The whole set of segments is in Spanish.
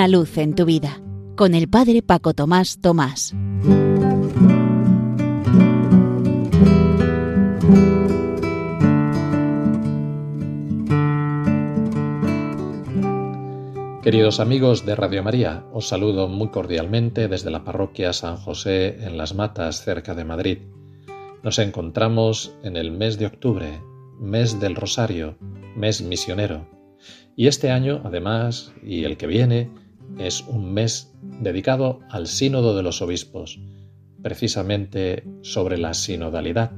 una luz en tu vida con el Padre Paco Tomás Tomás. Queridos amigos de Radio María, os saludo muy cordialmente desde la parroquia San José en Las Matas, cerca de Madrid. Nos encontramos en el mes de octubre, mes del Rosario, mes misionero. Y este año, además, y el que viene, es un mes dedicado al Sínodo de los Obispos, precisamente sobre la sinodalidad,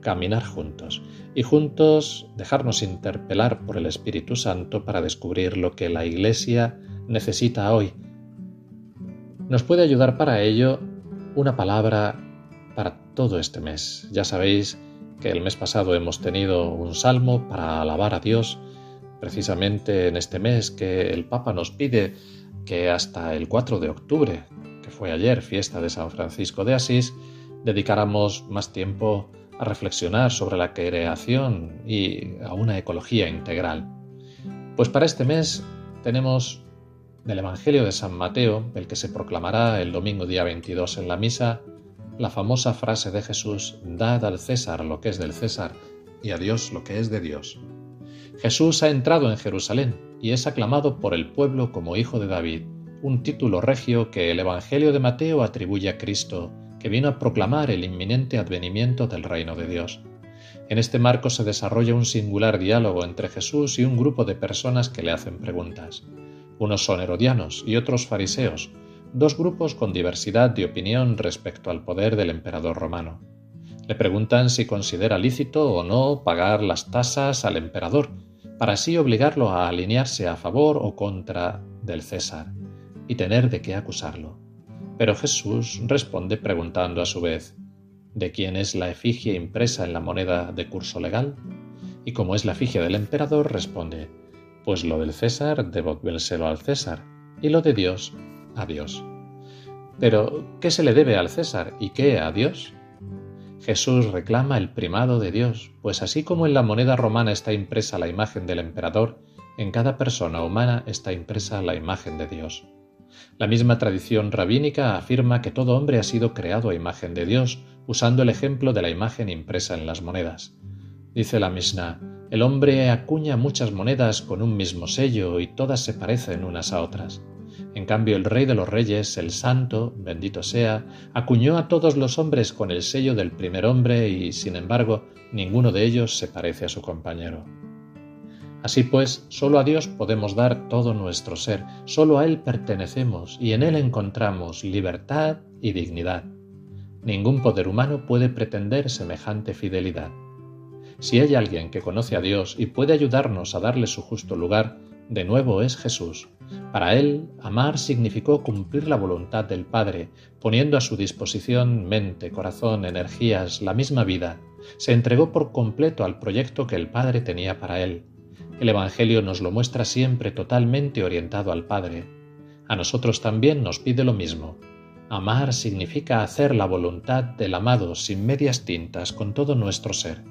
caminar juntos y juntos dejarnos interpelar por el Espíritu Santo para descubrir lo que la Iglesia necesita hoy. Nos puede ayudar para ello una palabra para todo este mes. Ya sabéis que el mes pasado hemos tenido un salmo para alabar a Dios, precisamente en este mes que el Papa nos pide que hasta el 4 de octubre, que fue ayer fiesta de San Francisco de Asís, dedicáramos más tiempo a reflexionar sobre la creación y a una ecología integral. Pues para este mes tenemos del Evangelio de San Mateo, el que se proclamará el domingo día 22 en la misa, la famosa frase de Jesús, Dad al César lo que es del César y a Dios lo que es de Dios. Jesús ha entrado en Jerusalén y es aclamado por el pueblo como Hijo de David, un título regio que el Evangelio de Mateo atribuye a Cristo que vino a proclamar el inminente advenimiento del reino de Dios. En este marco se desarrolla un singular diálogo entre Jesús y un grupo de personas que le hacen preguntas. Unos son herodianos y otros fariseos, dos grupos con diversidad de opinión respecto al poder del emperador romano. Le preguntan si considera lícito o no pagar las tasas al emperador, para así obligarlo a alinearse a favor o contra del César, y tener de qué acusarlo. Pero Jesús responde preguntando a su vez, ¿de quién es la efigie impresa en la moneda de curso legal? Y como es la efigie del emperador, responde, pues lo del César devolvérselo al César, y lo de Dios a Dios. Pero, ¿qué se le debe al César y qué a Dios? Jesús reclama el primado de Dios, pues así como en la moneda romana está impresa la imagen del emperador, en cada persona humana está impresa la imagen de Dios. La misma tradición rabínica afirma que todo hombre ha sido creado a imagen de Dios, usando el ejemplo de la imagen impresa en las monedas. Dice la Mishnah, el hombre acuña muchas monedas con un mismo sello y todas se parecen unas a otras. En cambio, el Rey de los Reyes, el Santo, bendito sea, acuñó a todos los hombres con el sello del primer hombre y, sin embargo, ninguno de ellos se parece a su compañero. Así pues, solo a Dios podemos dar todo nuestro ser, solo a Él pertenecemos y en Él encontramos libertad y dignidad. Ningún poder humano puede pretender semejante fidelidad. Si hay alguien que conoce a Dios y puede ayudarnos a darle su justo lugar, de nuevo es Jesús. Para él, amar significó cumplir la voluntad del Padre, poniendo a su disposición mente, corazón, energías, la misma vida. Se entregó por completo al proyecto que el Padre tenía para él el Evangelio nos lo muestra siempre totalmente orientado al Padre. A nosotros también nos pide lo mismo. Amar significa hacer la voluntad del amado sin medias tintas con todo nuestro ser.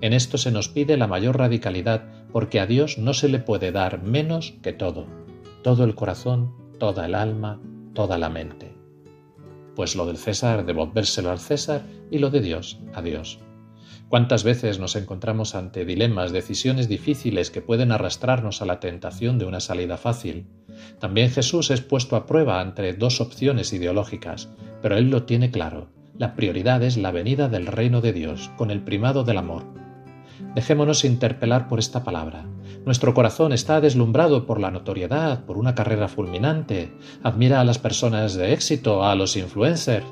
En esto se nos pide la mayor radicalidad porque a Dios no se le puede dar menos que todo, todo el corazón, toda el alma, toda la mente. Pues lo del César devolvérselo al César y lo de Dios a Dios. ¿Cuántas veces nos encontramos ante dilemas, decisiones difíciles que pueden arrastrarnos a la tentación de una salida fácil? También Jesús es puesto a prueba entre dos opciones ideológicas, pero él lo tiene claro. La prioridad es la venida del reino de Dios, con el primado del amor. Dejémonos interpelar por esta palabra. Nuestro corazón está deslumbrado por la notoriedad, por una carrera fulminante. Admira a las personas de éxito, a los influencers.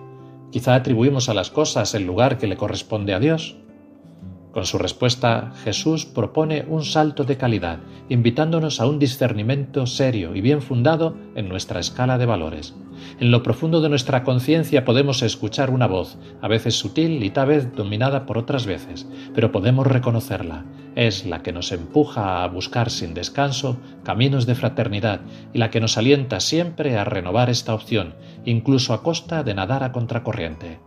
Quizá atribuimos a las cosas el lugar que le corresponde a Dios. Con su respuesta, Jesús propone un salto de calidad, invitándonos a un discernimiento serio y bien fundado en nuestra escala de valores. En lo profundo de nuestra conciencia podemos escuchar una voz, a veces sutil y tal vez dominada por otras veces, pero podemos reconocerla. Es la que nos empuja a buscar sin descanso caminos de fraternidad y la que nos alienta siempre a renovar esta opción, incluso a costa de nadar a contracorriente.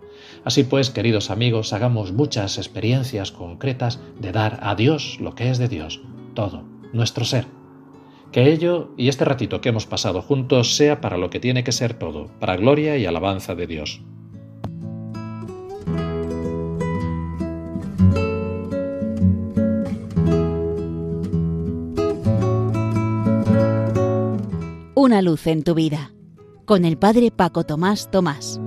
Así pues, queridos amigos, hagamos muchas experiencias concretas de dar a Dios lo que es de Dios, todo, nuestro ser. Que ello y este ratito que hemos pasado juntos sea para lo que tiene que ser todo, para gloria y alabanza de Dios. Una luz en tu vida, con el Padre Paco Tomás Tomás.